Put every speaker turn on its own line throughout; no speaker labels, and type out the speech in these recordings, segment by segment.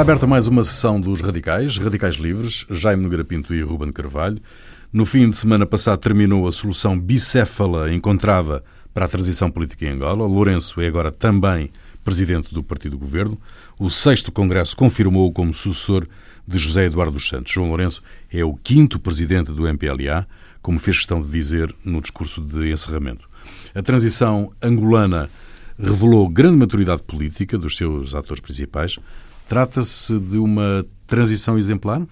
Está aberta mais uma sessão dos Radicais, Radicais Livres, Jaime Nogueira Pinto e Ruben Carvalho. No fim de semana passado terminou a solução bicéfala encontrada para a transição política em Angola. Lourenço é agora também presidente do Partido do Governo. O sexto Congresso confirmou-o como sucessor de José Eduardo dos Santos. João Lourenço é o quinto presidente do MPLA, como fez questão de dizer no discurso de encerramento. A transição angolana revelou grande maturidade política dos seus atores principais. Trata-se de uma transição exemplar?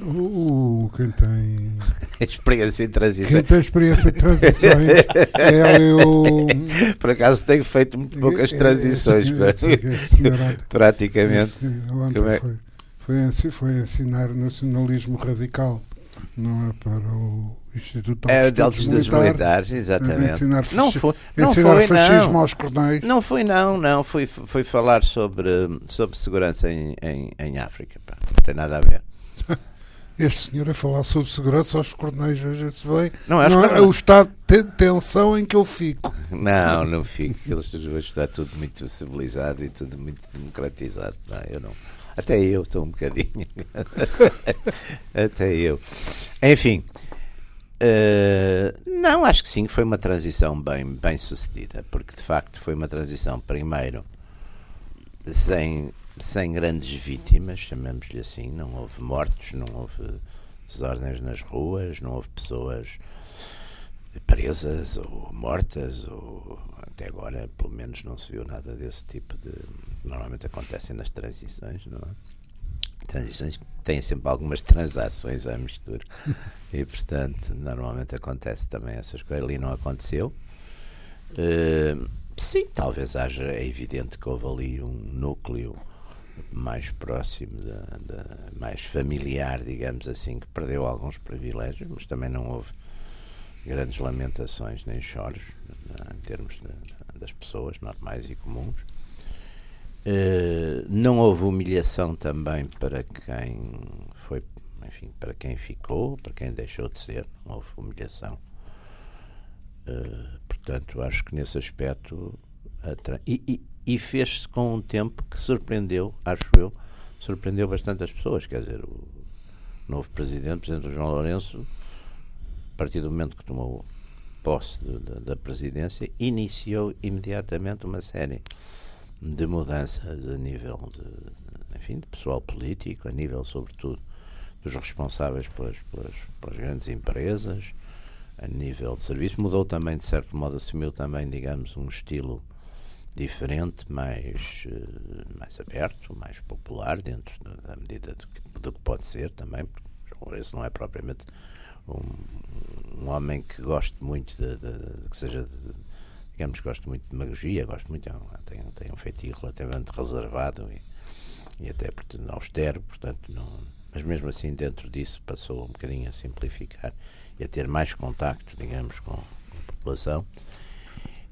O, quem tem
experiência em transições.
Quem tem experiência em transições é eu.
Por acaso tenho feito muito poucas transições. Praticamente.
É? Foi, foi, foi ensinar nacionalismo radical, não é para o Instituto
é, de Altos Estudos Militares, exatamente.
Ensinar, não foi, não foi, fascismo não. aos cordéis.
Não foi, não, não. Foi, foi falar sobre, sobre segurança em, em, em África. Pá. Não tem nada a ver.
Este senhor a falar sobre segurança aos cordéis, veja-se bem. Não, não é, o estado de tensão em que eu fico.
Não, não fico. Eles está tudo muito civilizado e tudo muito democratizado. Não, eu não. Até eu estou um bocadinho. Até eu. Enfim. Uh, não, acho que sim, foi uma transição bem, bem sucedida, porque de facto foi uma transição, primeiro, sem, sem grandes vítimas, chamamos-lhe assim, não houve mortos, não houve desordens nas ruas, não houve pessoas presas ou mortas, ou até agora, pelo menos, não se viu nada desse tipo de. Normalmente acontecem nas transições, não é? Transições têm sempre algumas transações à mistura. E portanto normalmente acontece também essas coisas. Ali não aconteceu. Uh, sim talvez haja é evidente que houve ali um núcleo mais próximo da, da, mais familiar digamos assim que perdeu alguns privilégios mas também não houve grandes lamentações nem choros em termos de, das pessoas normais e comuns eh, não houve humilhação também para quem foi, enfim, para quem ficou, para quem deixou de ser, não houve humilhação. Uh, portanto, acho que nesse aspecto. E, e, e fez-se com um tempo que surpreendeu, acho eu, surpreendeu bastante as pessoas. Quer dizer, o novo presidente, o presidente João Lourenço, a partir do momento que tomou posse de, de, da presidência, iniciou imediatamente uma série de mudanças a nível de, enfim, de pessoal político, a nível, sobretudo, dos responsáveis pelas, pelas, pelas grandes empresas, a nível de serviço. Mudou também, de certo modo, assumiu também, digamos, um estilo diferente, mais, eh, mais aberto, mais popular, dentro da medida do que, do que pode ser também, porque esse não é propriamente um, um homem que goste muito de, de, de que seja de, digamos, gosto muito de demagogia, gosto muito, tenho, tenho um feitio relativamente reservado e, e até austero, portanto, não, mas mesmo assim, dentro disso, passou um bocadinho a simplificar e a ter mais contacto, digamos, com a população.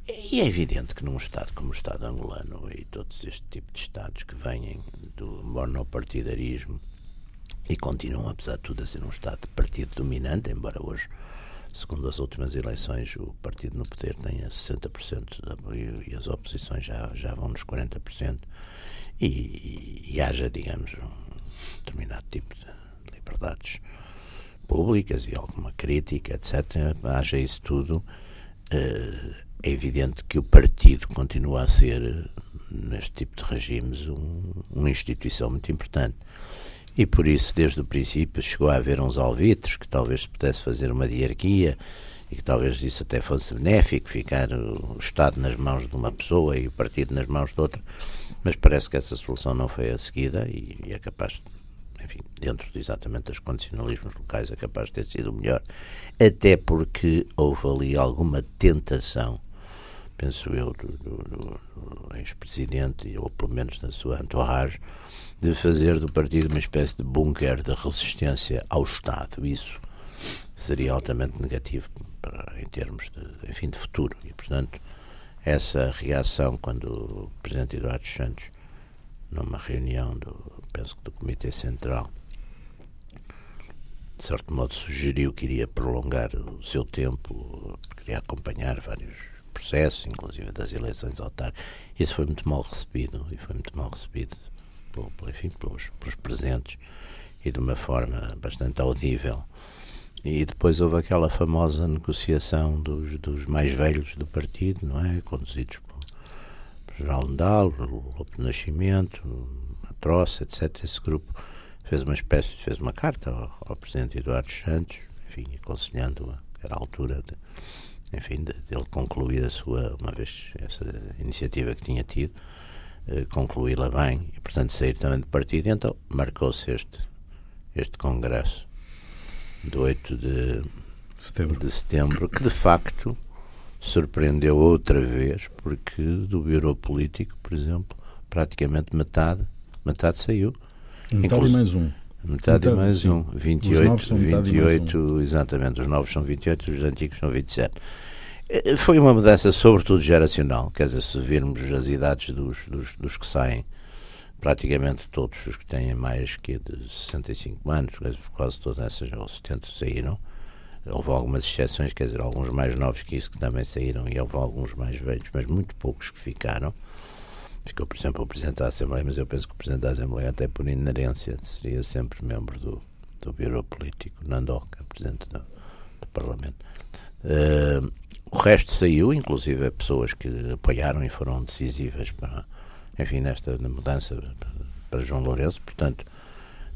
E é evidente que num Estado como o Estado angolano e todos este tipo de Estados que vêm do monopartidarismo e continuam, apesar de tudo, a ser um Estado de partido dominante, embora hoje segundo as últimas eleições, o partido no poder tem 60% de e as oposições já, já vão nos 40%, e, e, e haja, digamos, um determinado tipo de liberdades públicas e alguma crítica, etc., haja isso tudo, eh, é evidente que o partido continua a ser, neste tipo de regimes, um, uma instituição muito importante. E por isso, desde o princípio, chegou a haver uns alvitres que talvez se pudesse fazer uma diarquia e que talvez isso até fosse benéfico, ficar o Estado nas mãos de uma pessoa e o partido nas mãos de outra, mas parece que essa solução não foi a seguida e, e é capaz, enfim, dentro de exatamente dos condicionalismos locais, é capaz de ter sido melhor, até porque houve ali alguma tentação, penso eu, do, do, do ex-presidente, ou pelo menos da sua entourage, de fazer do partido uma espécie de bunker de resistência ao Estado. Isso seria altamente negativo para, em termos de, enfim, de futuro. E, portanto, essa reação quando o Presidente Eduardo Santos, numa reunião do, penso que do Comitê Central, de certo modo sugeriu que iria prolongar o seu tempo, queria acompanhar vários processos, inclusive das eleições autárquicas. Isso foi muito mal recebido e foi muito mal recebido pelo, enfim, pelos, pelos presentes e de uma forma bastante audível. E depois houve aquela famosa negociação dos, dos mais velhos do partido, não é? Conduzidos por, por General Nedal, Lopo Nascimento, Troça, etc. Esse grupo fez uma espécie, fez uma carta ao, ao Presidente Eduardo Santos, enfim, aconselhando a, era a altura de, enfim, de, de, ele concluir a sua, uma vez essa iniciativa que tinha tido, eh, concluí-la bem e, portanto, sair também do partido. Então, marcou-se este, este congresso de 8 de setembro. de setembro, que de facto surpreendeu outra vez, porque do Bureau Político, por exemplo, praticamente metade, metade saiu.
Metade e mais um.
Metade, metade e mais sim. um. 28, 28 um. exatamente. Os novos são 28, os antigos são 27. Eh, foi uma mudança, sobretudo geracional. Quer dizer, se virmos as idades dos, dos, dos que saem, praticamente todos os que têm mais que de 65 anos, quase todas essas, ou 70 saíram. Houve algumas exceções, quer dizer, alguns mais novos que isso que também saíram, e houve alguns mais velhos, mas muito poucos que ficaram. Ficou, por exemplo, o Presidente da Assembleia, mas eu penso que o Presidente da Assembleia, até por inerência, seria sempre membro do, do Bureau Político, Nandó, que é Presidente do, do Parlamento. Uh, o resto saiu, inclusive pessoas que apoiaram e foram decisivas para, enfim, nesta mudança para João Lourenço, portanto,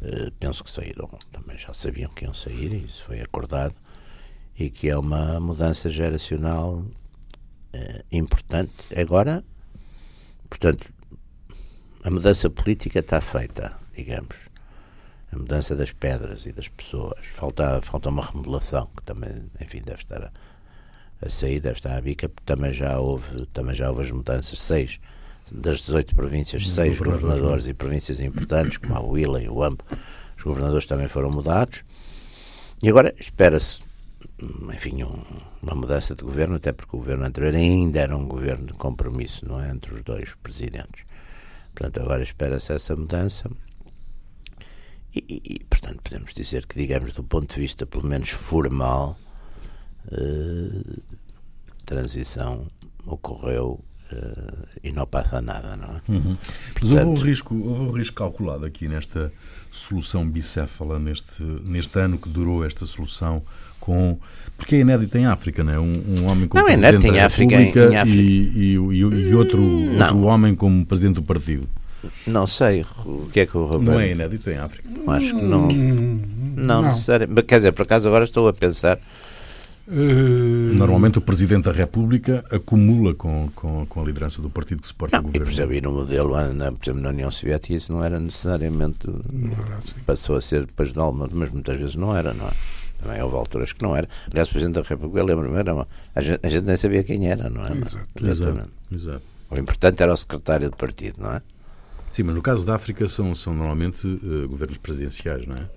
uh, penso que saíram, também já sabiam que iam sair, e isso foi acordado, e que é uma mudança geracional uh, importante. Agora, Portanto, a mudança política está feita, digamos. A mudança das pedras e das pessoas. Falta, falta uma remodelação, que também, enfim, deve estar a, a sair, deve estar à bica, porque também já houve, também já houve as mudanças. Seis das 18 províncias, seis governadores e províncias importantes, como a Willa e o AMP, os governadores também foram mudados. E agora espera-se enfim, um, uma mudança de governo, até porque o governo anterior ainda era um governo de compromisso, não é? Entre os dois presidentes. Portanto, agora espera-se essa mudança. E, e, portanto, podemos dizer que, digamos, do ponto de vista, pelo menos formal, eh, transição ocorreu uh, e não passa nada, não é?
Uhum. Mas houve um, risco, houve um risco calculado aqui nesta solução bicéfala, neste, neste ano que durou esta solução, com porque é inédito em África, não é? Um, um homem como
não, é presidente da África, República em, em África.
E, e, e, outro, outro homem como presidente do partido.
Não sei o que é que o Roberto...
Não é inédito em África?
Acho que não. Não, não. necessariamente. Quer dizer, por acaso agora estou a pensar
Uh... Normalmente o Presidente da República acumula com, com, com a liderança do partido que suporta
não,
o governo.
E, por exemplo, no modelo, na, por exemplo, na União Soviética, isso não era necessariamente. Não era assim. Passou a ser depois de Alma, mas muitas vezes não era, não é? Também houve alturas que não era. Aliás, o Presidente da República, lembro-me, era uma, a, gente, a gente nem sabia quem era, não é?
Exato. Exatamente. Exato.
O importante era o secretário de partido, não é?
Sim, mas no caso da África são, são normalmente uh, governos presidenciais, não é?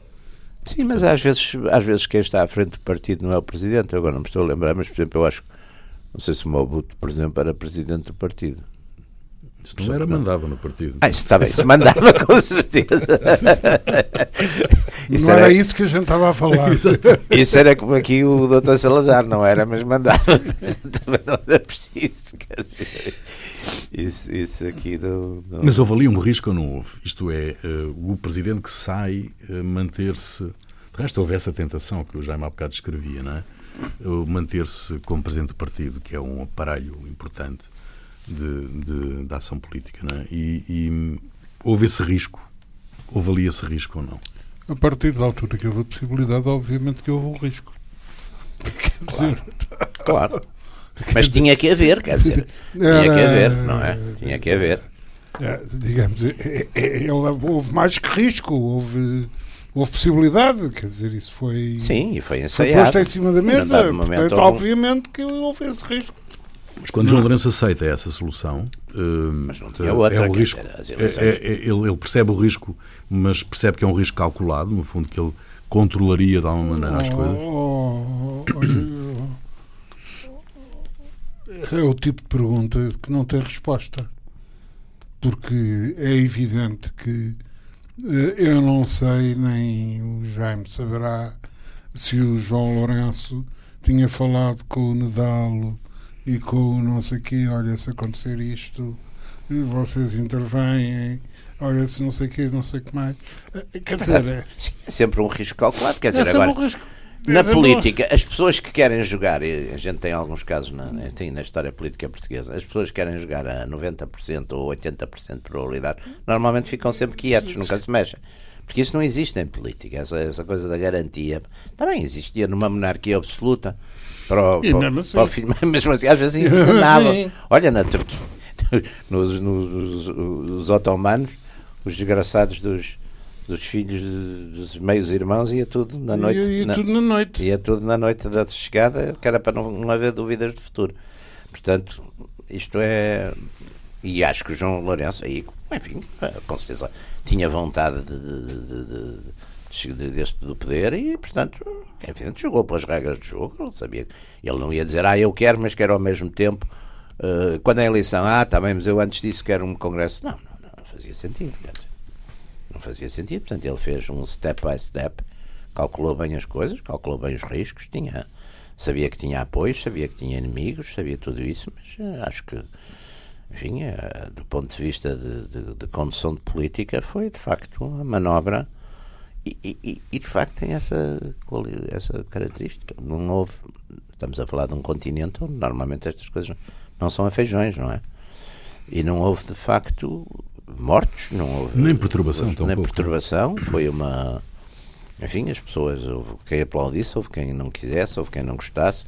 Sim, mas às vezes, às vezes quem está à frente do partido não é o presidente. Agora não me estou a lembrar, mas, por exemplo, eu acho. Não sei se o Mobuto, por exemplo, era presidente do partido.
Se não era, mandava no partido.
Ah, isso está bem, se mandava com certeza.
isso não era, era, isso que a gente estava a falar.
isso era como aqui o doutor Salazar, não era, mas mandava. Também não era preciso. Quer dizer, isso, isso aqui não, não,
Mas houve ali um risco ou não houve? Isto é, uh, o presidente que sai uh, manter-se. De resto, houve essa tentação que o Jaime há bocado descrevia, não é? Uh, manter-se como presidente do partido, que é um aparelho importante de, de, de ação política. Não é? e, e houve esse risco? Houve ali esse risco ou não?
A partir da altura que houve a possibilidade, obviamente que houve um risco.
Quer dizer. Claro. Mas tinha que haver, quer dizer. Tinha que haver, não é? Tinha que haver.
É, digamos, é, é, houve mais que risco, houve, houve possibilidade, quer dizer, isso foi.
Sim, e foi ensaiado.
Foi posto em cima da mesa, portanto, obviamente que houve esse risco.
Mas quando João Lourenço aceita essa solução,
mas não tinha outra, é
o risco. É, é, é, ele, ele, percebe o risco, mas percebe que é um risco calculado, no fundo, que ele controlaria de alguma maneira as coisas. Oh, oh,
oh, é o tipo de pergunta que não tem resposta. Porque é evidente que eh, eu não sei, nem o Jaime saberá, se o João Lourenço tinha falado com o Nedalo e com não sei o quê, olha, se acontecer isto, vocês intervêm, olha, se não sei o que, não sei o que mais. Eh, Quer dizer, é,
É sempre um risco calculado. Quer
é
dizer,
sempre
agora,
um risco.
na
é um-
política, as pessoas que querem jogar, e a gente tem alguns casos na, na história política portuguesa, as pessoas que querem jogar a 90% ou 80% de probabilidade, normalmente ficam sempre quietos, nunca se mexem. Porque isso não existe em política, essa, essa coisa da garantia. Também existia numa monarquia absoluta. Para o,
E
para, o-
mesmo assim.
para o fim, mesmo assim, às vezes
assim.
Olha, na Turquia, nos, nos- os otomanos, os desgraçados dos, dos filhos de- dos meios irmãos, ia tudo na noite.
E, e
na-
tudo na noite.
ia tudo na noite da chegada, que era para não, não haver dúvidas de futuro. Portanto, isto é. E acho que o João Lourenço, aí, enfim, com certeza tinha vontade de, de- de- de- de- de- deste do poder e, portanto, enfim, jogou pelas regras do jogo. Ele sabia. Ele não ia dizer, ah, eu quero, mas quero ao mesmo tempo. eh, quando é a eleição, ah, está bem, mas eu antes disso quero um congresso. Não, não, não, fazia sentido. Dizer, não fazia sentido. Portanto, ele fez um step by step, calculou bem as coisas, calculou bem os riscos, tinha, sabia que tinha apoios, sabia que tinha inimigos, sabia tudo isso, mas eh, acho que, enfim, eh, do ponto de vista de, de, de condução de política, foi de facto uma manobra. E, e- e, de facto tem essa, essa característica. Não houve. Estamos a falar de um continente onde normalmente estas coisas não são a feijões, não é? E não houve de facto mortos, não houve.
Nem perturbação,
nem
tampouco.
perturbação. Foi uma. Enfim, as pessoas, houve quem aplaudisse, houve quem não quisesse, houve quem não gostasse,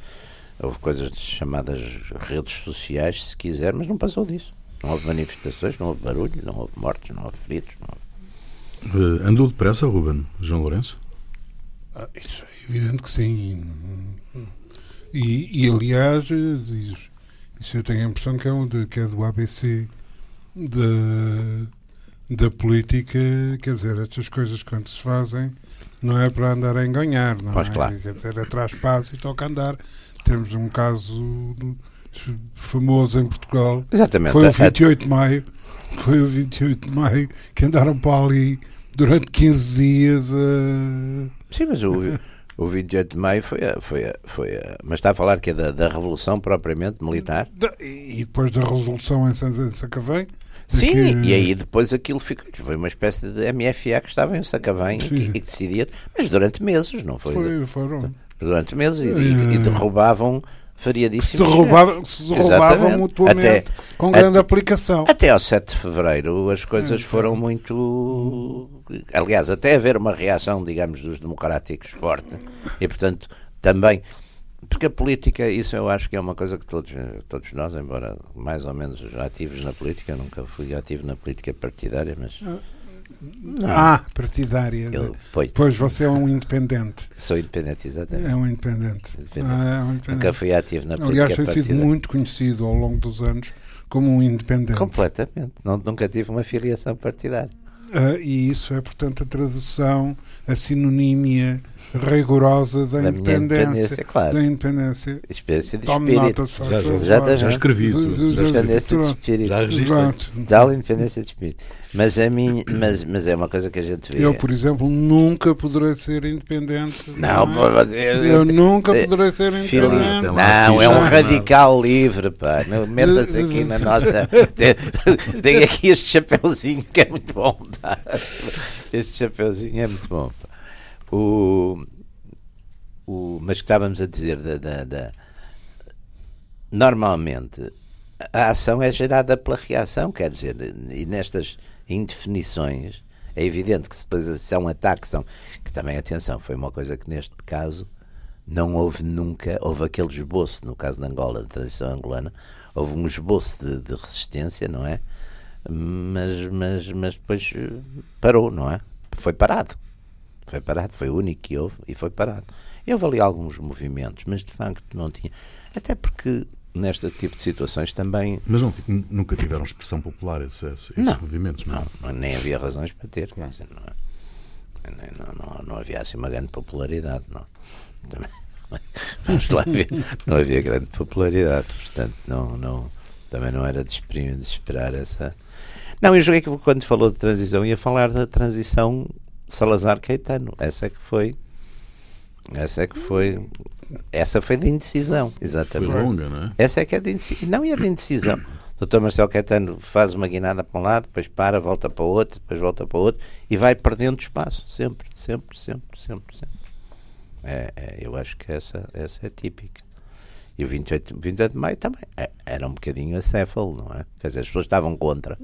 houve coisas chamadas redes sociais, se quiser, mas não passou disso. Não houve manifestações, não houve barulho, não houve mortos, não houve feridos. Não houve...
Eh, andou depressa, Ruben, João Lourenço?
Ah, isso é evidente que sim. E, e, aliás, eh, diz- isso eu tenho a impressão que é, um de- que é do ABC da, da política. Quer dizer, estas coisas quando se fazem não é para andar a enganhar, não
Pois,
é?
claro.
Quer dizer, atrás passo e toca andar. Temos um caso do- famoso em Portugal.
Exatamente.
Foi
A-
o 28 de maio. Foi o 28 de maio que andaram para ali durante 15 dias a.
Sim, mas o, o 28 de maio foi a, foi a, foi a, Mas está a falar que é da, da Revolução propriamente militar?
Da- E depois da resolução em Sacavém.
Sim,
que-
e aí depois aquilo ficou. Foi uma espécie de MFA que estava em Sacavém e que,
Sim.
e que decidia. Mas durante meses, não foi?
Foi, foram.
Durante meses e, e- e
Eh,
derrubavam
Se
variadíssimos.
derrubavam, se
Exatamente.
mutuamente
Até-
com grande
até-
aplicação.
Até ao 7 de fevereiro as coisas
É,
foram muito. Aliás, até haver uma reação, digamos, dos democráticos forte. E, portanto, também. Porque a política, isso eu acho que é uma coisa que todos, todos nós, embora mais ou menos ativos na política, eu nunca fui ativo na política partidária, mas. Não,
Ah, partidária.
eu foi,
Pois você é um independente.
sou independente, exatamente.
É um independente.
Independente.
Ah, é um
Nunca
independente.
fui ativo na política
Aliás, tem sido muito conhecido ao longo dos anos como um independente.
Completamente. Não, nunca tive uma filiação partidária.
Ah, e isso é, portanto, a tradução, a sinonímia rigorosa da,
Da
independência.
independência, claro.
Da independência.
Experiência de
Tome
espírito.
nota,
Já- já-.
Exatamente.
Já escrevi
Independência de espírito.
Já registrei.
Tal independência de espírito. Mas, a minha, mas, mas é uma coisa que a gente vê.
Eu, por exemplo, nunca poderei ser independente.
Não,
é?
pô, mas eu-
Eu nunca
Eh,
poderei ser
Filho,
independente.
Lá
não, é um radical livre, pá. Não, Meta-se aqui na nossa. Tem, aqui este chapeuzinho que é muito bom, pá. Este chapeuzinho é muito bom, pá. O, o, mas que estávamos a dizer da, da- da- Normalmente a ação é gerada pela reação, quer dizer, e nestas indefinições é evidente que se depois é um ataque, são, que também, atenção, foi uma coisa que neste caso não houve nunca, houve aquele esboço, no caso de Angola, de transição angolana, houve um esboço de, de resistência, não é? Mas, mas, mas depois parou, não é? Foi parado. Foi parado, foi o único que houve e foi parado. E houve ali alguns movimentos, mas de facto não tinha. Até porque neste tipo de situações também
Mas não, nunca tiveram expressão popular esses, esses
Não.
movimentos, não?
não, não- nem havia razões para ter. quer dizer, não, é? Não, não, não havia assim uma grande popularidade. Não. Também, vamos lá ver, não havia grande popularidade, portanto, não, não, também não era de esperar, de esperar essa. Não, eu joguei que quando falou de transição ia falar da transição Salazar-Caetano. Essa é que foi. Essa é que foi. Essa foi de indecisão,
Foi
exatamente.
longa, não é?
Essa é que é de indecisão. Não, e a de indecisão. O Dr. Marcelo Caetano faz uma guinada para um lado, depois para, volta para o outro, depois volta para o outro e vai perdendo espaço. Sempre, sempre, sempre, sempre, sempre. É, é, eu acho que essa, essa é típica. E o 28, 28 de maio também é, era um bocadinho acéfalo, não é? Quer dizer, as pessoas estavam contra.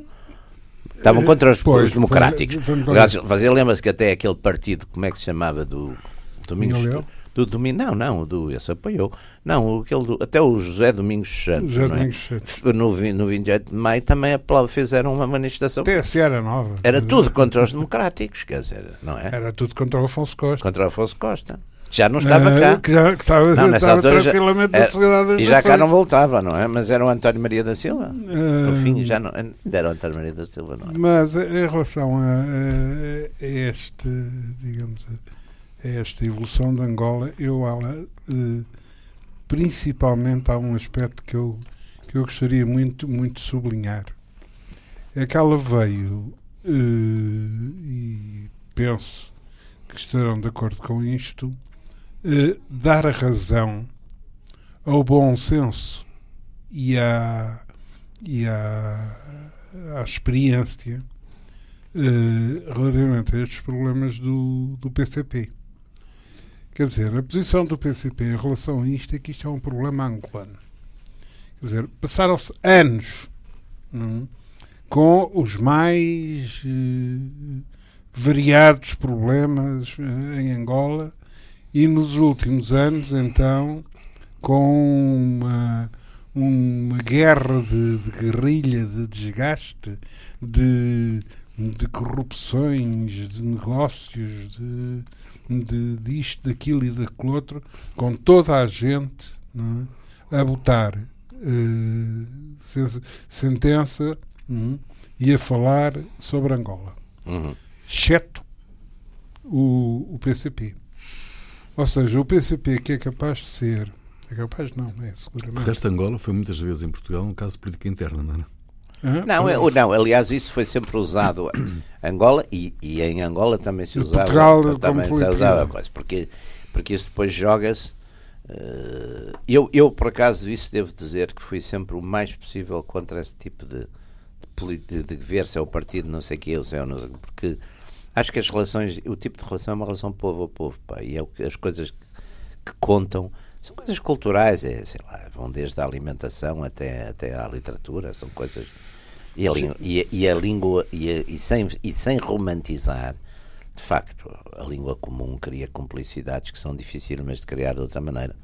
Estavam contra os,
Pois,
os democráticos. Aliás, você lembra-se que até aquele partido, como é que se chamava? Do Domingos. Do Domingo, não, não, do, esse apoiou. Não, aquele do, até o José Domingos Santos.
José
é?
Domingos Santos.
No, no 28 de maio também fizeram uma manifestação.
TSE era nova.
Era tudo contra os democráticos, quer dizer, não é?
Era tudo contra o Afonso Costa.
Contra o Afonso Costa. Já não estava
Eh,
cá.
Que, já- que estava,
Não, nessa
estava
altura já-
tranquilamente
era-
das
E já cá não voltava, não é? Mas era o António Maria da Silva. No
Eh,
fim, já não. Era o António Maria da Silva, não é?
Mas em relação a, a- este, digamos, a, esta evolução de Angola, eu ela, eh, principalmente há um aspecto que eu, que eu gostaria muito, muito de sublinhar. É que ela veio, eh, e penso que estarão de acordo com isto, eh, dar razão ao bom senso e à, e à, à experiência eh, relativamente a estes problemas do, do PCP. Quer dizer, a posição do PCP em relação a isto é que isto é um problema angolano. Quer dizer, passaram-se anos não, é, com os mais eh, variados problemas eh, em Angola e nos últimos anos, então, com uma, uma guerra de, de guerrilha, de desgaste, de, de corrupções, de negócios, de, de disto, daquilo e daquele outro, com toda a gente é, a botar sen- sentença é, e a falar sobre Angola
Uhum.
exceto o, o PCP. Ou seja, o PCP que é capaz de ser, é capaz não, é
O
seguramente.
resto de Angola foi muitas vezes em Portugal um caso de política interna, não é?
Não, é- não, aliás, isso foi sempre usado em Angola e, e em Angola também se usava.
Portugal, como
também se usava coisa, porque, porque isso depois joga-se. eh, eu, eu, por acaso, isso devo dizer que fui sempre o mais possível contra esse tipo de, de, de, de ver se é o partido, não sei o que, se é o não sei, porque acho que as relações, o tipo de relação é uma relação povo a povo, pá, e é o que as coisas que, contam são coisas culturais, é, sei lá, vão desde a alimentação até, até à literatura, são coisas. E a, língua, e, e a língua, e, a- e sem, e sem romantizar, de facto, a língua comum cria complicidades que são dificílimas de criar de outra maneira.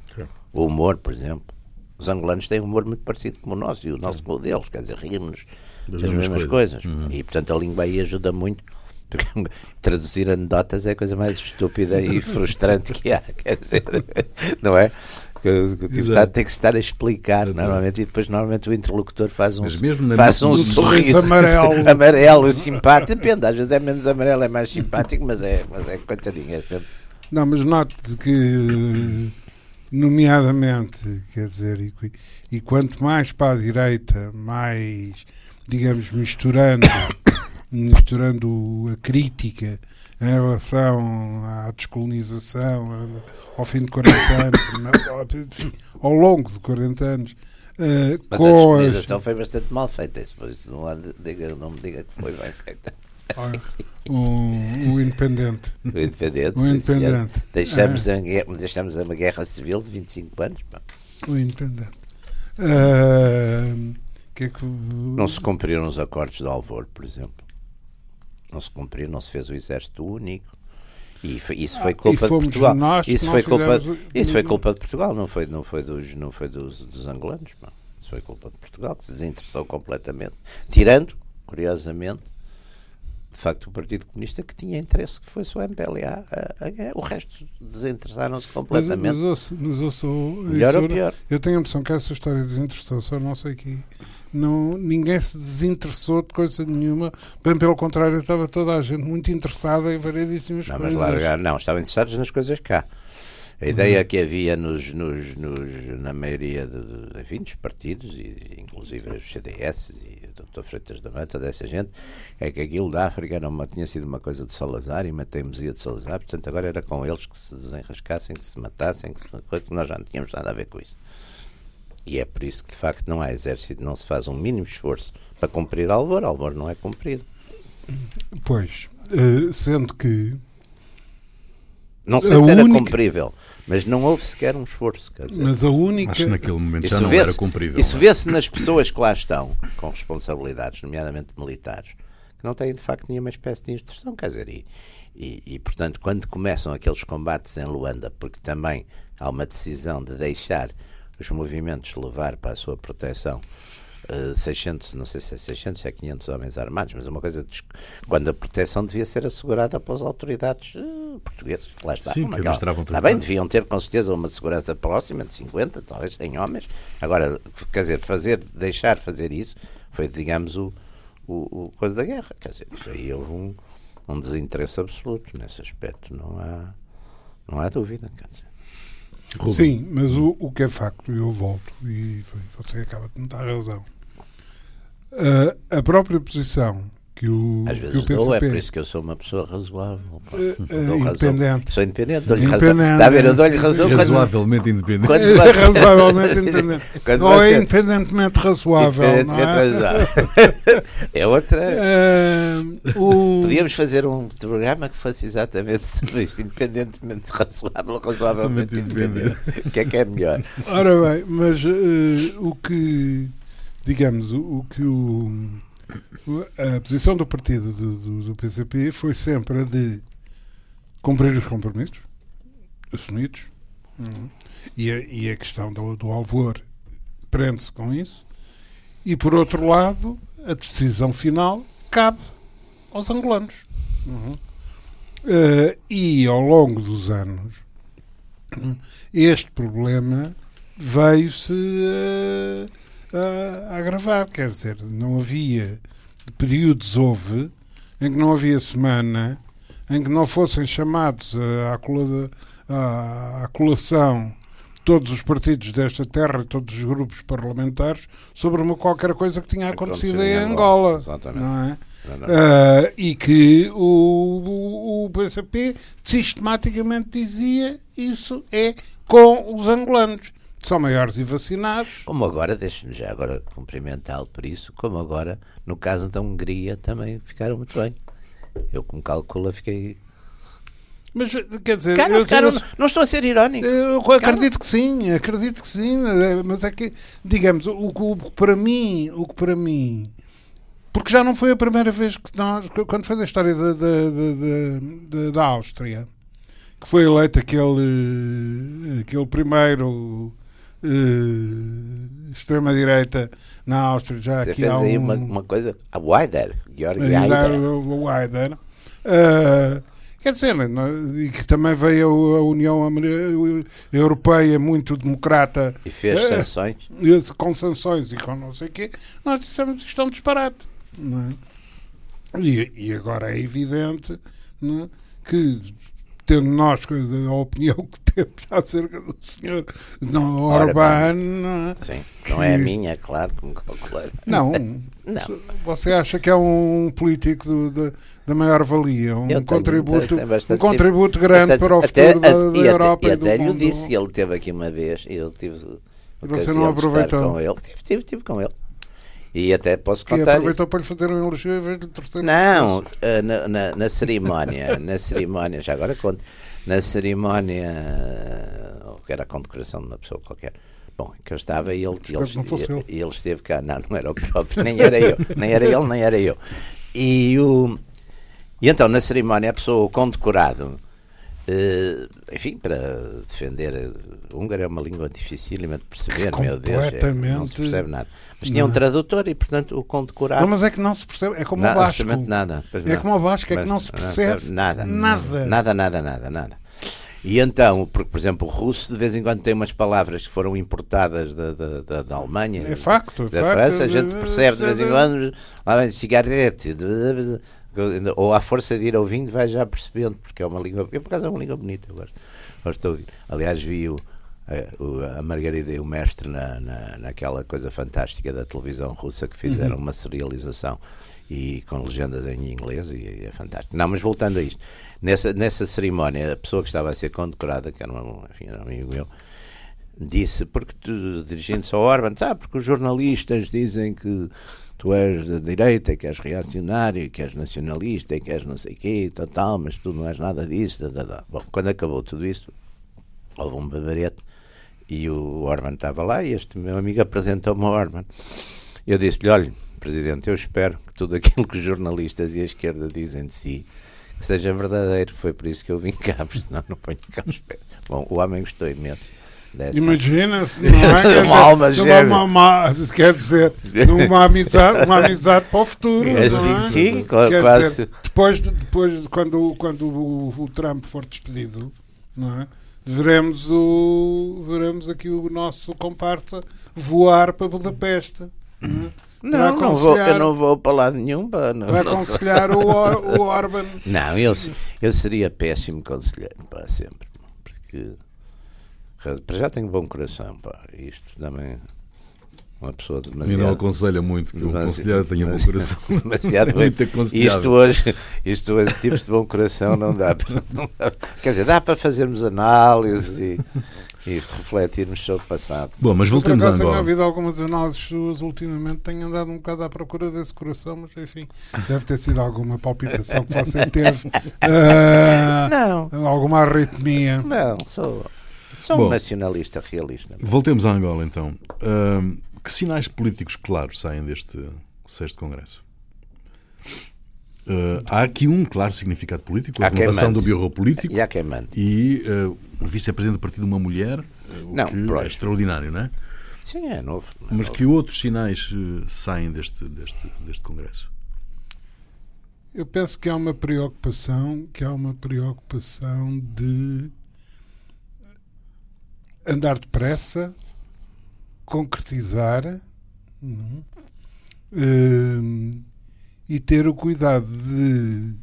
O humor, por exemplo. Os angolanos têm um humor muito parecido com o nosso e o nosso com o deles, quer dizer, rimos das,
Das mesmas
mesmas coisas. E, portanto, a língua aí ajuda muito. Traduzir anedotas é a coisa mais estúpida e frustrante que há, quer dizer, não é? O tipo
Exato.
tem que estar a explicar normalmente e depois normalmente o interlocutor faz um, faz um
nossa-
sorriso
amarelo.
amarelo, simpático, depende, às vezes é menos amarelo, é mais simpático, mas é, mas é coitadinho, é sempre.
Não, mas note que, nomeadamente, quer dizer, e, e quanto mais para a direita, mais, digamos, misturando, misturando a crítica em relação à descolonização, ao fim de 40 anos, ao longo de 40 anos, eh,
Mas a
com as,
descolonização foi bastante mal feita, por isso não, há diga, não me diga que foi bem feita.
O, o independente.
O independente,
O independente.
Deixamos, a, deixamos uma guerra civil de 25 anos. pá.
O independente. Ah, que é que,
Não se cumpriram os acordos de Alvor, por exemplo. Não se cumpriu, não se fez o exército único. E foi- isso foi
Ah,
culpa
e
de Portugal. Isso foi culpa,
fizemos
isso foi culpa de Portugal, não foi, não foi, dos, não foi dos, dos angolanos. pá. Isso foi culpa de Portugal, que se desinteressou completamente. Tirando, curiosamente, de facto, o Partido Comunista que tinha interesse que fosse o MPLA. a- a guerra. o resto desinteressaram-se
mas,
completamente.
mas, ouço, mas ouço,
Melhor
isso
ou
eu-
pior?
Eu tenho a impressão que essa história desinteressou-se, eu não sei que não, ninguém se desinteressou de coisa nenhuma, bem pelo contrário, estava toda a gente muito interessada em variedíssimas
Não, mas
coisas.
largar, não, estavam interessados nas coisas cá. A ideia que havia nos, nos, nos- na maioria de, enfim, dos partidos, e, inclusive os CDS e o Dr. Freitas da Mata, dessa gente, é que aquilo da África era uma, tinha sido uma coisa de Salazar e uma teimosia de Salazar, portanto agora era com eles que se desenrascassem, que se matassem, que, se, que nós já não tínhamos nada a ver com isso. E é por isso que, de facto, não há exército, não se faz um mínimo esforço para cumprir Alvor. Alvor não é cumprido.
Pois, uh, sendo que.
Não sei se era única... cumprível, mas não houve sequer um esforço.
Dizer, mas a única.
Acho que naquele momento já não era cumprível.
Isso é? vê-se nas pessoas que lá estão, com responsabilidades, nomeadamente militares, que não têm de facto nenhuma espécie de instrução. Quer dizer, e, e, e portanto, quando começam aqueles combates em Luanda, porque também há uma decisão de deixar os movimentos levar para a sua proteção uh, eh, 600, não sei se é 600, se é 500 homens armados, mas é uma coisa de, quando a proteção devia ser assegurada pelas autoridades uh, portuguesas. Lá está.
Sim, que
está bem, deviam ter com certeza uma segurança próxima de 50, talvez 100 homens. Agora, quer dizer, fazer, deixar fazer isso foi, digamos, o, o, o coisa da guerra. Quer dizer, isso aí houve um, um desinteresse absoluto nesse aspecto, não há, não há dúvida. Quer dizer.
Sim, mas o, o que é facto, eu volto, e você acaba de me dar razão. Uh, a própria posição que o,
Às vezes
que o
PCP... é por isso que eu sou uma pessoa razoável.
Uh, uh, independente.
Sou independente, dou-lhe razão. Está a ver, eu dou-lhe razão.
Razoavelmente quando... independente. Quando
você... Razoavelmente independente. Quando Ou você... é independentemente razoável. Independentemente é? razoável.
é outra. Uh, o... Podíamos fazer um programa que fosse exatamente sobre isso. Independentemente razoável, razoavelmente independente. O que é que é melhor?
Ora bem, mas o que, digamos, o, o que o a posição do partido do, do, do, PCP foi sempre a de cumprir os compromissos assumidos uhum. e, a, e, a, questão do, do alvor prende-se com isso e por outro lado a decisão final cabe aos angolanos uhum. uh, e ao longo dos anos este problema veio-se uh, a, a agravar. Quer dizer, não havia períodos houve em que não havia semana em que não fossem chamados à, cola, à, à colação todos os partidos desta terra, todos os grupos parlamentares, sobre uma qualquer coisa que tinha acontecido, em Angola. Exatamente. Não é? Uh, e que o, o, o PCP sistematicamente dizia isso é com os angolanos são maiores e vacinados.
Como agora, deixe-me já agora cumprimentá-lo por isso, como agora, no caso da Hungria, também ficaram muito bem. Eu, como calculo, fiquei.
Mas, quer dizer,
Cara,
eu,
ficaram, eu, não estou a ser irónico.
Eu acredito que sim, acredito que sim, mas é que, digamos, o, o, para mim, o que para mim porque já não foi a primeira vez que nós, quando foi a história da, da, da, da, Áustria, que foi eleito aquele, aquele primeiro uh, extrema-direita na Áustria já
Você
aqui
fez
há
aí
um...
uma, uma coisa, a Weider, Georg. Weider.
Uh, quer dizer, e que também veio a União Europeia muito democrata.
E fez uh, sanções.
Com sanções e com não sei o quê. Nós dissemos isto é um disparate. É? e, e agora é evidente é? que tendo nós a opinião que temos acerca do senhor não, Orbán. Não,
é? Sim, não é a minha, claro, como calculei.
Não, não. Você acha que é um político do, de, da maior valia, um tenho, contributo, tenho um contributo grande bastante, para o futuro até, da, da Europa e,
e, e até
do mundo.
lhe disse, ele teve aqui uma vez e eu tive.
E você não aproveitou?
Com ele. Tive, tive, tive com ele. E até posso
que
contar.
aproveitou para lhe fazer um elogio e de
torcer Não, eh, na, na, na, cerimónia, na cerimónia, já agora conto, na cerimónia, que era a condecoração de uma pessoa qualquer. Bom, que eu estava e ele, ele, ele, ele esteve cá. Não, não era o próprio, nem era eu, nem era ele, nem era eu. E, o, e então, na cerimónia, a pessoa, o condecorado, Uh, enfim, para defender. O húngaro é uma língua difícil de perceber, meu Deus, é, não se percebe nada. Mas tinha não. um tradutor e, portanto, o condecorado.
Não, mas é que não se percebe, é como o Basco.
nada.
É como o Basco, é que não se percebe não
nada.
Nada.
Nada, nada, nada, nada. E então, porque, por exemplo, o russo de vez em quando tem umas palavras que foram importadas da, da, da, da Alemanha,
é facto,
da
facto,
França, a gente percebe de vez em quando, lá vem cigarrete, ou à força de ir ouvindo, vai já percebendo, porque é uma língua. Eu, por acaso, é uma língua bonita, eu gosto, gosto de ouvir. Aliás, vi o, a, a Margarida e o Mestre na, na, naquela coisa fantástica da televisão russa que fizeram uhum. uma serialização e com legendas em inglês e, é fantástico. Não, mas voltando a isto, nessa, nessa cerimónia, a pessoa que estava a ser condecorada, que era um, enfim, era um amigo meu, disse, porque dirigindo-se ao Orban, ah, porque os jornalistas dizem que tu és da direita, que és reacionário, que és nacionalista, que és não sei o quê, tal, tal, mas tu não és nada disso. Tal, tal. Bom, quando acabou tudo isso, houve um babarete e o Orban estava lá e este meu amigo apresentou-me ao Orban. Eu disse-lhe, olha, Presidente, eu espero que tudo aquilo que os jornalistas e a esquerda dizem de si que seja verdadeiro. Foi por isso que eu vim cá, porque senão não ponho cá os pés. Bom, o homem gostou imenso.
Imagina-se, não é? Quer uma alma dizer, uma, uma, quer dizer, uma amizade, uma amizade para o futuro. É,
sim,
é?
sim, quer quase.
Dizer, depois, depois quando, quando o, o, Trump for despedido, não é? Veremos, o, veremos aqui o nosso comparsa voar para Budapeste. Não é?
Não, não vou, eu não vou para lado nenhum. Para, não,
vai aconselhar o, Or, o Orban.
Não, eu, eu seria péssimo conselheiro, para sempre. Porque para já tenho bom coração, pá. Isto também. Uma pessoa demasiado.
E não aconselha muito que o conselheiro tenha bom coração.
Demasiado bem. Isto hoje, isto hoje, tipos de bom coração não dá, para, não dá. Quer dizer, dá para fazermos análises e e refletirmos sobre o passado.
Bom, mas voltemos a
Angola. Tenho ouvido algumas análises suas ultimamente, tenho andado um bocado à procura desse coração, mas enfim, deve ter sido alguma palpitação que você teve. Uh, não. Alguma arritmia.
Não, sou, sou Bom, um nacionalista realista.
Voltemos a Angola então. Uh, que sinais políticos claros saem deste sexto congresso? Uh, há aqui um claro significado político, a renovação do bureau político
e, há quem mande.
e uh, o vice-presidente do partido uma mulher, o não, que é extraordinário, não é?
Sim, é novo.
É Mas
novo.
que outros sinais uh, saem deste, deste, deste congresso?
Eu penso que há uma preocupação, que há uma preocupação de andar depressa, concretizar, não, uh, e ter o cuidado de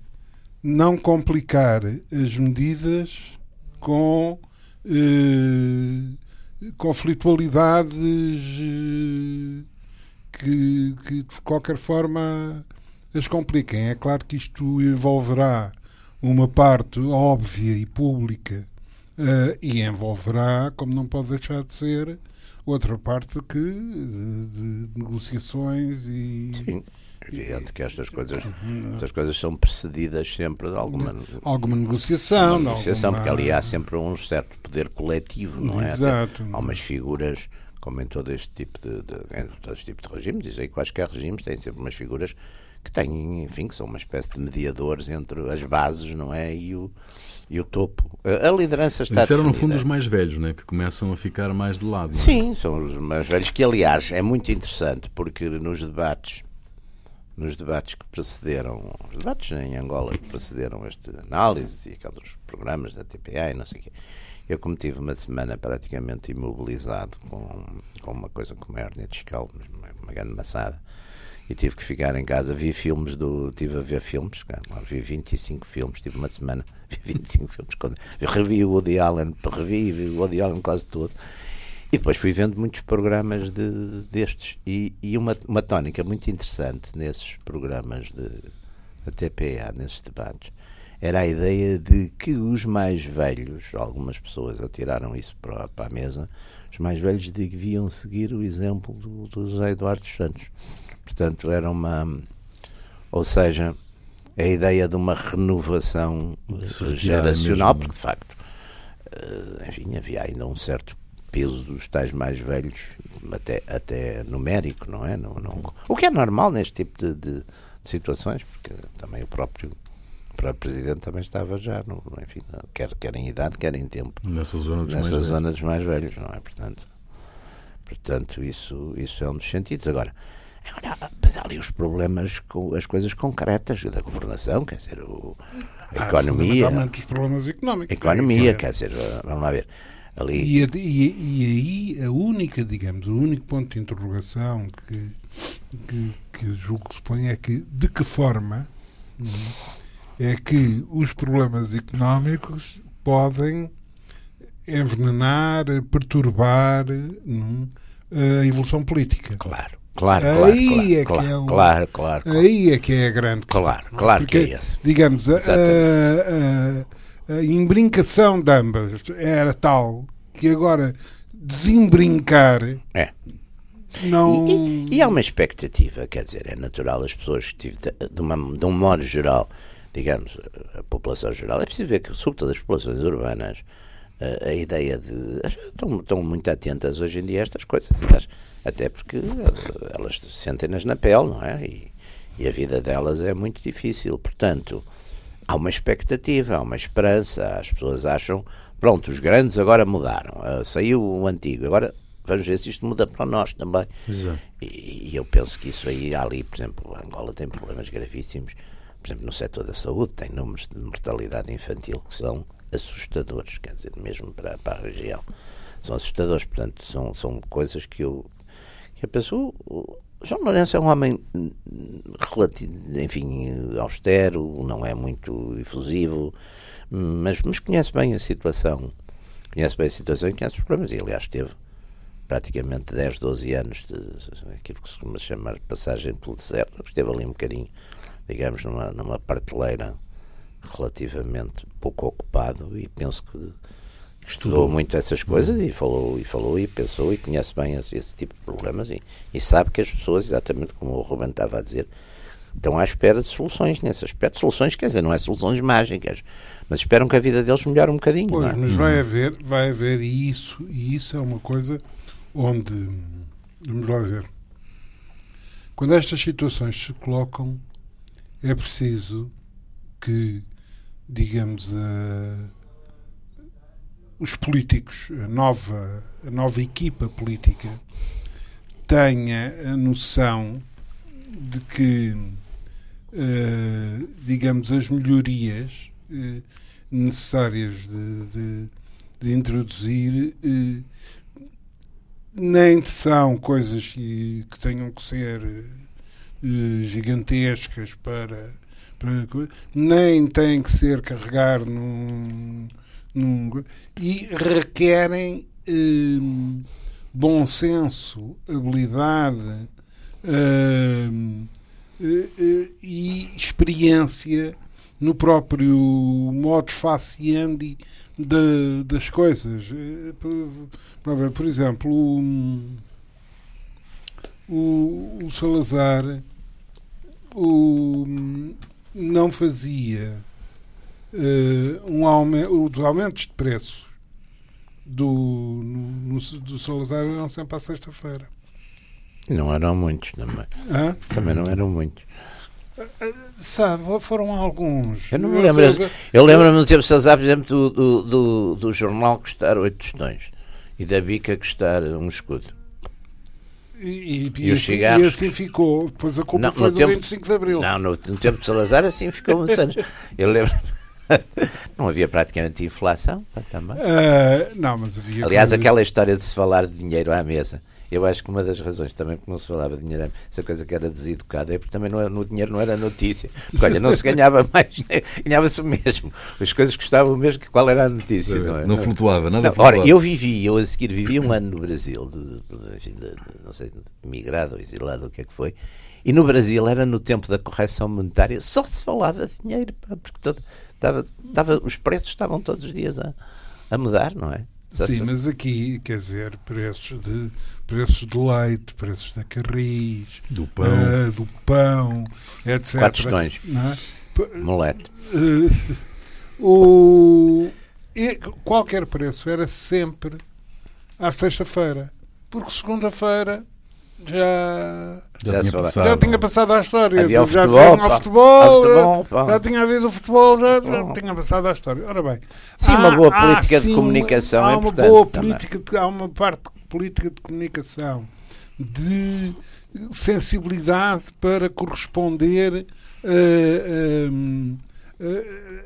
não complicar as medidas com eh, conflitualidades eh, que, que de qualquer forma as compliquem. É claro que isto envolverá uma parte óbvia e pública uh, e envolverá, como não pode deixar de ser, outra parte que de negociações e,
Sim evidente que estas coisas, estas coisas são precedidas sempre de alguma,
alguma negociação.
Alguma negociação, alguma... porque ali há sempre um certo poder coletivo, não é?
Exato.
Há umas figuras, como em todo este tipo de, de, todo este tipo de regimes, e quaisquer regimes têm sempre umas figuras que têm, enfim, que são uma espécie de mediadores entre as bases, não é? E o, e o topo. A liderança está
Isso
eram,
no fundo, os mais velhos, né? que começam a ficar mais de lado. É?
Sim, são os mais velhos, que aliás é muito interessante, porque nos debates nos debates que precederam, os debates em Angola que precederam esta análise e aqueles programas da TPA e não sei o quê. Eu, como tive uma semana praticamente imobilizado com, com uma coisa como a hernia discal, uma, uma grande maçada, e tive que ficar em casa, vi filmes do. Tive a ver filmes, cara, vi 25 filmes, tive uma semana, vi 25 filmes. Quando, revi o Woody Allen, revi o Woody Allen quase todo. E depois fui vendo muitos programas de, destes. E, e uma, uma tónica muito interessante nesses programas de, de TPA, nesses debates, era a ideia de que os mais velhos, algumas pessoas atiraram isso para, para a mesa, os mais velhos deviam seguir o exemplo do, do José Eduardo Santos. Portanto, era uma. Ou seja, a ideia de uma renovação geracional, mesmo. porque de facto, eh, enfim, havia ainda um certo peso dos tais mais velhos, até, até numérico, não é? Não, não, o que é normal neste tipo de, de, de situações, porque também o próprio o próprio Presidente também estava já, no, enfim, quer, quer em idade, quer em tempo.
Nessa zona dos,
nessa
mais,
zona
velhos.
dos mais velhos, não é? Portanto, portanto isso, isso é um dos sentidos. Agora, agora mas há ali os problemas com as coisas concretas da governação, quer dizer, o, a ah, economia.
os problemas económicos.
economia, é, quer dizer, vamos lá ver ali.
E, e, e, aí a única, digamos, o único ponto de interrogação que, que, que julgo que se põe é que de que forma é que os problemas económicos podem envenenar, perturbar não, a evolução política.
Claro. Claro,
aí
claro,
é que é
claro, claro, claro,
Aí é que é a grande
questão. Claro, claro Porque, que é esse.
Digamos, a, a, a, a imbrincação de ambas era tal que agora desembrincar.
É.
Não...
E, e, e, há uma expectativa, quer dizer, é natural as pessoas que tive, de, uma, de um modo geral, digamos, a população geral, é preciso ver que, sobretudo as populações urbanas, a, a ideia de. Estão, estão muito atentas hoje em dia a estas coisas, até porque elas sentem-nas na pele, não é? E, e a vida delas é muito difícil, portanto, há uma expectativa, há uma esperança, as pessoas acham, pronto, os grandes agora mudaram, uh, saiu o antigo, agora vamos ver se isto muda para nós também. E, e, eu penso que isso aí, ali, por exemplo, Angola tem problemas gravíssimos, por exemplo, no setor da saúde, tem números de mortalidade infantil que são assustadores, quer dizer, mesmo para, para a região. São assustadores, portanto, são, são coisas que eu, que eu penso. O, João Lourenço é um homem, enfim, austero, não é muito efusivo, mas, mas conhece bem a situação. Conhece bem a situação e conhece os problemas. E, aliás, teve praticamente 10, 12 anos de aquilo que se costuma chamar passagem pelo deserto. Esteve ali um bocadinho, digamos, numa, numa prateleira relativamente pouco ocupado e penso que estudou muito essas coisas e falou e falou e pensou e conhece bem esse, esse tipo de problemas e, e, sabe que as pessoas, exatamente como o Ruben estava a dizer, estão à espera de soluções nesse aspecto. Soluções, quer dizer, não é soluções mágicas, mas esperam que a vida deles melhore um bocadinho.
Pois,
é?
mas vai haver, vai haver e isso, e isso é uma coisa onde, vamos lá ver, quando estas situações se colocam, é preciso que, digamos, os políticos, a nova, a nova equipa política, tenha a noção de que, uh, digamos, as melhorias uh, necessárias de, de, de introduzir uh, nem são coisas que, que tenham que ser gigantescas para, para, nem têm que ser carregar num e requerem uh, bom senso, habilidade uh, e experiência no próprio modus faciandi de, das coisas. Eh, por, por exemplo, o, o, o Salazar o, não fazia um aumento, os aumentos de preços do, no, do Salazar eram sempre à sexta-feira.
Não eram muitos também. Hã? Também não eram muitos.
Sabe, foram alguns.
Eu não me lembro. Eu, eu lembro-me do tempo de Salazar, por exemplo, do, do, do, do jornal custar oito tostões e da bica custar um escudo.
E, e, e, assim, e, assim, ficou. Depois a culpa não, foi do tempo, 25 de Abril.
Não, no, no, tempo de Salazar assim ficou muitos anos. Eu lembro. não havia praticamente inflação também.
Uh, não, mas havia.
Aliás, aquela história de se falar de dinheiro à mesa eu acho que uma das razões também porque não se falava de dinheiro, essa coisa que era deseducada, é porque também não, no dinheiro não era notícia. Porque, olha, não se ganhava mais, ganhava-se o mesmo. As coisas custavam mesmo que qual era a notícia. Não, é?
não flutuava, nada
não,
flutuava.
Ora, eu vivi, eu a seguir vivi um ano no Brasil, de, de, de, não sei, migrado ou exilado, o que é que foi. E no Brasil era no tempo da correção monetária, só se falava de dinheiro, porque todo, estava, estava, os preços estavam todos os dias a, a mudar, não é?
Sim, mas aqui, quer dizer, preços de preços do leite, preços da carris,
do pão, uh,
do pão etc.
Quatro questões. É? Molete.
Uh, o, qualquer preço era sempre à sexta-feira, porque segunda-feira já
já, tinha passado.
já tinha passado a história.
Havia
já
futebol,
tinha futebol, futebol já tinha havido o futebol, já, já, tinha passado a história. Ora bem,
sim, há, uma boa política de comunicação
há
é
uma boa política, há uma parte política de comunicação, de sensibilidade para corresponder a, a, a, a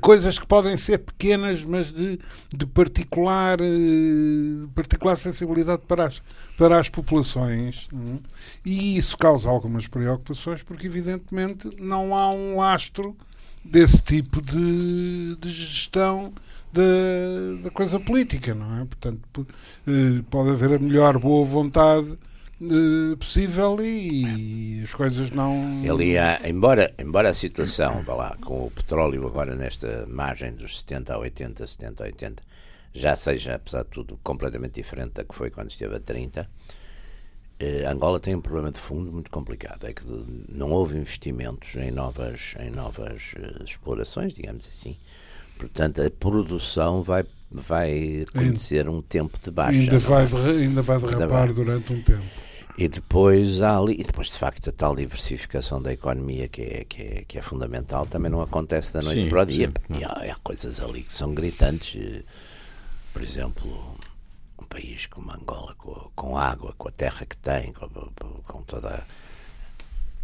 coisas que podem ser pequenas, mas de, de particular, eh, particular sensibilidade para as, para as populações. Hum? E isso causa algumas preocupações, porque, evidentemente, não há um lastro desse tipo de, de gestão da, da coisa política, não é? Portanto, eh, pode haver a melhor boa vontade eh, possível e, as coisas não.
Ele ia, embora, embora a situação, vá lá, com o petróleo agora nesta margem dos 70 a 80, 70 a 80, já seja, apesar de tudo, completamente diferente da que foi quando esteve a 30, eh, Angola tem um problema de fundo muito complicado, é que não houve investimentos em novas, em novas uh, explorações, digamos assim. Portanto, a produção vai, vai conhecer um tempo de baixa.
Ainda vai, é? ainda vai derrapar durante um tempo.
E depois há ali, e depois de facto a tal diversificação da economia que é, que é, que é fundamental também não acontece da noite sim, para o dia. Sim, e há, há, coisas ali que são gritantes. Eh, por exemplo, um país como Angola, com, com água, com a terra que tem, com, com toda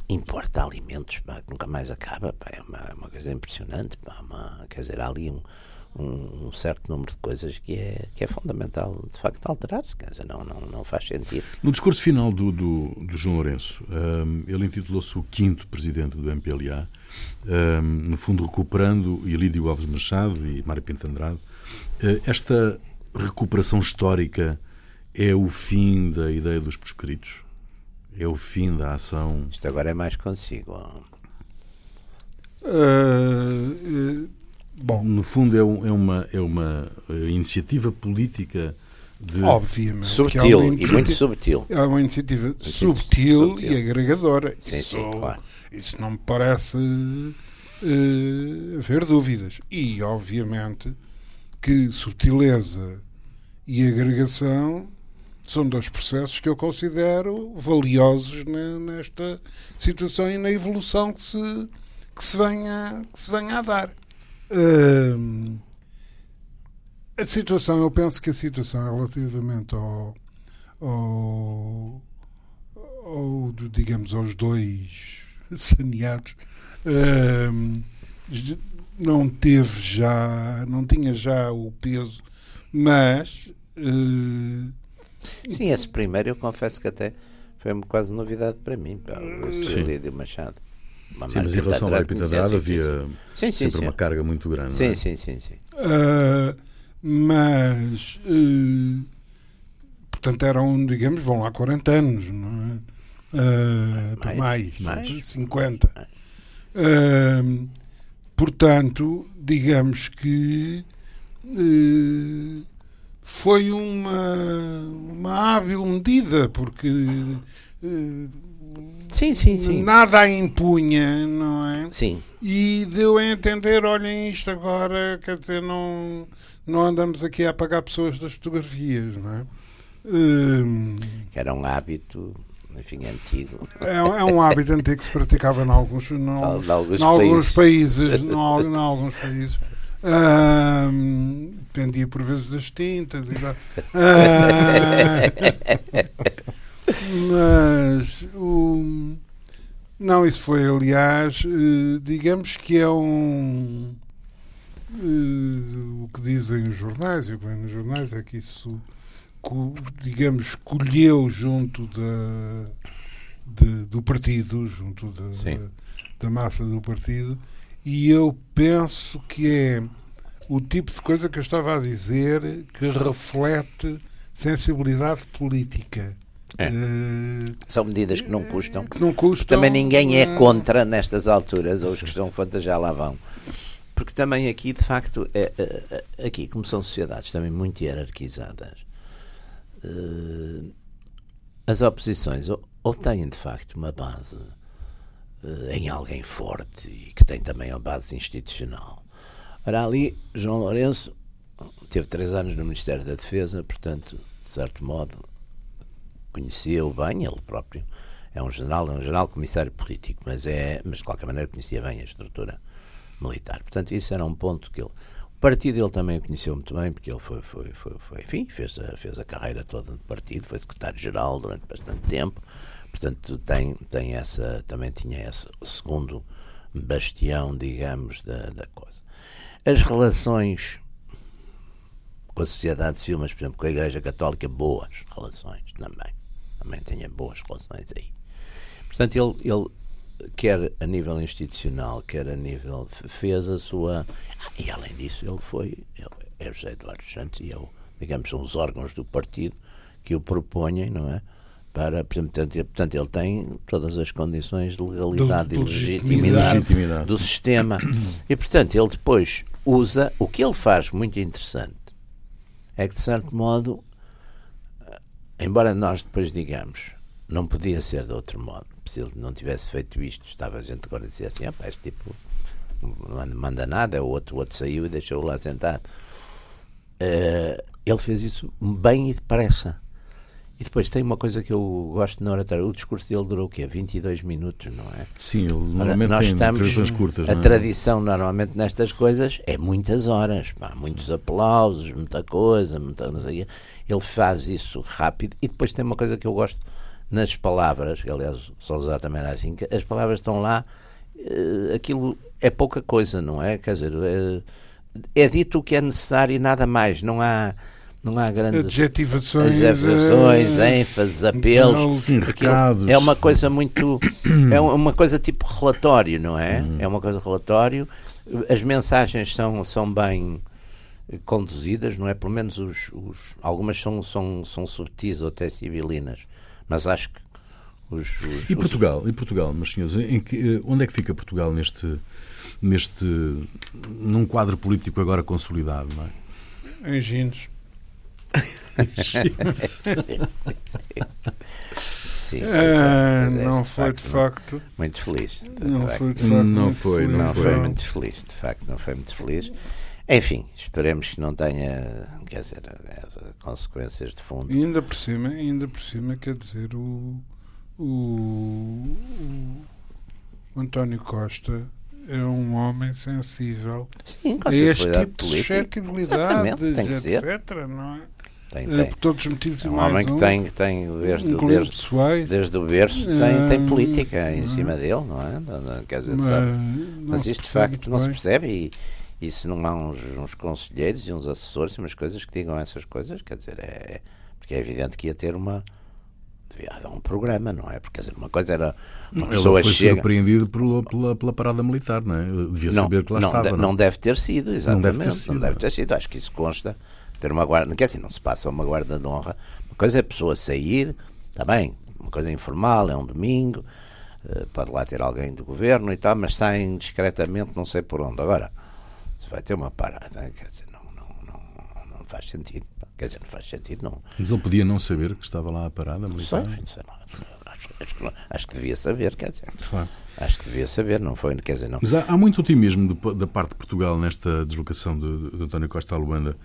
importa alimentos, pá, que nunca mais acaba, pá, é uma, uma coisa impressionante, pá, uma, quer dizer, há ali um, um, um, certo número de coisas que é, que é fundamental, de facto, alterar-se, quer dizer, não, não, não faz sentido.
No discurso final do, do, do João Lourenço, um, ele intitulou-se o quinto presidente do MPLA, um, no fundo recuperando Ilídio Alves Machado e Mário Pinto Andrade. Uh, esta recuperação histórica é o fim da ideia dos proscritos? É o fim da ação?
Isto agora é mais consigo.
Uh, uh Bom, no fundo é, um, é uma, é uma eh, iniciativa política de...
Obviamente.
Subtil é e muito subtil.
É uma iniciativa subtil, subtil, e agregadora. Sim, isso, sim, claro. isso não me parece uh, haver dúvidas. E, obviamente, que subtileza e agregação são dois processos que eu considero valiosos nesta situação e na evolução que se, que se, venha, que se venha a dar. Uh, a situação, eu penso que a situação relativamente ao, ao, ao digamos, aos dois saneados uh, não teve já, não tinha já o peso, mas uh,
sim, esse primeiro eu confesso que até foi quase novidade para mim, para o Lídio Machado.
Sim, mas em relação Pinto Andrade havia sim, sim, sempre sim. uma carga muito grande.
Sim,
é?
sim, sim. sim.
Uh, mas, uh, portanto, eram, digamos, vão lá 40 anos, não é? Uh, mais, mais, mais 50. Mais. Uh, portanto, digamos que uh, foi uma, uma hábil medida, porque uh,
Sim, sim, sim.
Nada a impunha, não é?
Sim.
E deu a entender, olhem isto agora, quer dizer, não, não andamos aqui a apagar pessoas das fotografias, não é?
Hum, que era um hábito enfim, antigo.
É, é, um hábito antigo que se praticava em alguns, não, alguns, alguns países. Em alguns países. dependia por vezes das tintas e da, Mas o. Não, isso foi, aliás, eh, digamos que é um. Eh, o que dizem os jornais, e o que vem nos jornais é que isso, digamos, colheu junto da, de, do partido, junto da, da massa do partido, e eu penso que é o tipo de coisa que eu estava a dizer que reflete sensibilidade política.
É. Uh, São medidas que não custam.
Que não custam.
Também ninguém é contra nestas alturas, ou os que estão contra já lá vão. Porque também aqui, de facto, é, é, é aqui, como são sociedades também muito hierarquizadas, uh, as oposições ou, ou, têm, de facto, uma base uh, em alguém forte e que tem também a base institucional. Ora, ali, João Lourenço teve três anos no Ministério da Defesa, portanto, de certo modo, conhecia-o bem, ele próprio é um general, é um general comissário político, mas, é, mas de qualquer maneira conhecia bem a estrutura militar. Portanto, isso era um ponto que ele. O partido ele também o conheceu muito bem, porque ele foi, foi, foi, foi enfim, fez a, fez a carreira toda do partido, foi secretário-geral durante bastante tempo, portanto tem, tem essa, também tinha esse segundo bastião, digamos, da, da coisa. As relações com a sociedade civil, mas por exemplo com a Igreja Católica, boas relações também também tenha boas relações aí. Portanto, ele, ele quer a nível institucional, quer a nível. fez a sua. E além disso, ele foi. Ele é José Eduardo Santos e eu, digamos, são os órgãos do partido que o propõem, não é? Para, portanto, portanto, ele tem todas as condições de legalidade do, do e legitimidade, legitimidade do sistema. E, portanto, ele depois usa. O que ele faz muito interessante é que, de certo modo, embora nós depois digamos, não podia ser de outro modo, se ele não tivesse feito isto, estava a gente agora a dizer assim, este tipo não manda nada, o outro, o outro saiu e deixou-o lá sentado. Uh, ele fez isso bem e depressa. E depois tem uma coisa que eu gosto na oratória. O discurso dele durou o quê? 22 minutos, não é?
Sim, ele normalmente nós tem estamos, curtas.
A
é?
tradição normalmente nestas coisas é muitas horas, pá, muitos aplausos, muita coisa, muita, não sei, ele faz isso rápido e depois tem uma coisa que eu gosto nas palavras, que aliás Salazar também era assim, que as palavras estão lá, uh, aquilo é pouca coisa, não é? Quer dizer, é, é dito o que é necessário e nada mais, não há não há grandes
adjetivações,
adjetivações é... ênfases, apelos.
Sim.
É uma coisa muito. é uma coisa tipo relatório, não é? Hum. É uma coisa relatório. As mensagens são, são bem conduzidas, não é? Pelo menos os, os, algumas são, são, são subtis ou até civilinas, mas acho que os, os,
e Portugal, e Portugal, meus senhores, em que, eh, onde é que fica Portugal neste, neste num quadro político agora consolidado, não é?
Em Ginos.
Sim, sim.
Ah, é, não foi de facto
muito feliz.
Não foi de facto
não foi,
não,
não
foi. foi muito feliz, de facto, não foi muito feliz. Enfim, esperemos que não tenha, quer dizer, consequências de fundo.
E ainda por cima, ainda por cima, quer dizer, o, o, o António Costa é um homem sensível
Sim,
a este tipo de suscetibilidade, etc. Não é?
Tem, tem.
por todos os motivos
é um homem que tem, que tem desde,
um
desde, desde o berço tem, tem política em cima dele, não é? Quer dizer, mas, mas isto de facto não bem. se percebe e, e se não há uns, uns conselheiros e uns assessores e umas coisas que digam essas coisas, quer dizer, é, porque é evidente que ia ter uma devia haver um programa, não é? Porque quer dizer, uma coisa era uma
Ele pessoa foi chega... surpreendido pela, pela, pela, parada militar, não é? Devia
não,
saber que lá
não,
estava.
De,
não,
não deve ter sido, exatamente. Não deve ter sido. Não deve ter sido. Acho que isso consta ter uma guarda, quer dizer, não se passa uma guarda de honra. Uma coisa é a pessoa sair, está bem, uma coisa informal, é um domingo, eh, pode lá ter alguém do governo e tal, mas saem discretamente, não sei por onde. Agora, se vai ter uma parada, quer dizer, não, não, não, não faz sentido. Quer dizer, não faz sentido, não.
Mas ele podia não saber que estava lá a parada militar?
Sei, sei lá. Acho, acho, que, acho, que devia saber, quer dizer. Claro. Acho que devia saber, não foi, quer dizer, não.
Mas há, há muito otimismo de, da parte de Portugal nesta deslocação de, de António Costa a Luanda,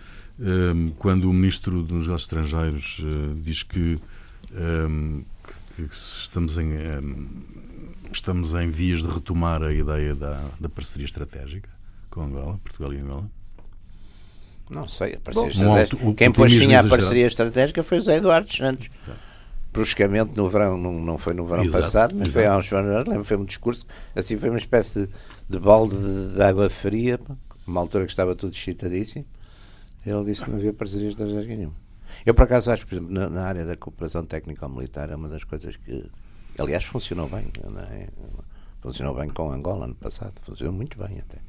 quando o Ministro dos Negócios Estrangeiros uh, diz que, que, que, estamos, em, estamos em vias de retomar a ideia da, da parceria estratégica com Angola, Portugal e Angola.
Não sei, a parceria Bom, estratégica. Quem pôs fim à parceria estratégica foi o José Eduardo Santos. Tá bruscamente no verão, não, não foi no verão exato, passado, mas exato. foi há uns anos, lembro, foi um discurso, assim foi uma espécie de, de balde de, de, água fria, uma altura que estava tudo excitadíssimo. Ele disse que não havia parcerias estratégicas nenhuma. Eu, por acaso, acho que, por exemplo, na, na área da cooperação técnico-militar é uma das coisas que, aliás, funcionou bem. É? Funcionou bem com Angola no passado, funcionou muito bem até.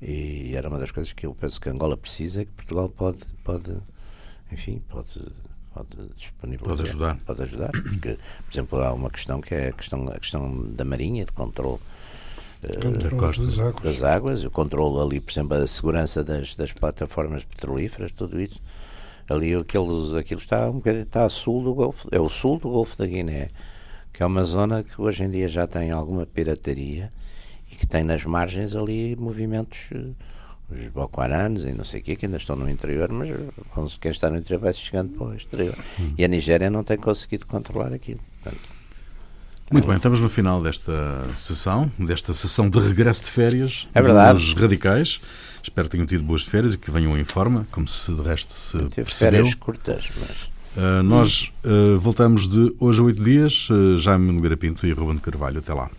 E era uma das coisas que eu penso que Angola precisa, que Portugal pode, pode enfim, pode pode disponibilizar.
Pode ajudar.
Pode ajudar, porque, por exemplo, há uma questão que é a questão, a questão da marinha, de controle
uh, das, águas.
das águas, o controle ali, por exemplo, a segurança das, das plataformas petrolíferas, tudo isso. Ali aquilo, aquilo está um bocadinho está a sul do Golfo, é o sul do Golfo da Guiné, que é uma zona que hoje em dia já tem alguma pirataria e que tem nas margens ali movimentos uh, os Bocoaranos e não sei o quê, que ainda estão no interior, mas quem está no interior vai chegando para o exterior. Hum. E a Nigéria não tem conseguido controlar aquilo. Portanto,
muito bem, estamos no final desta sessão, desta sessão de regresso de férias
é verdade.
dos radicais. Espero que tenham tido boas férias e que venham em forma, como se de resto se
Tive percebeu. férias curtas, mas...
Uh, nós uh, voltamos de hoje a oito dias. Uh, Jaime Nogueira Pinto e Ruben Carvalho. Até lá.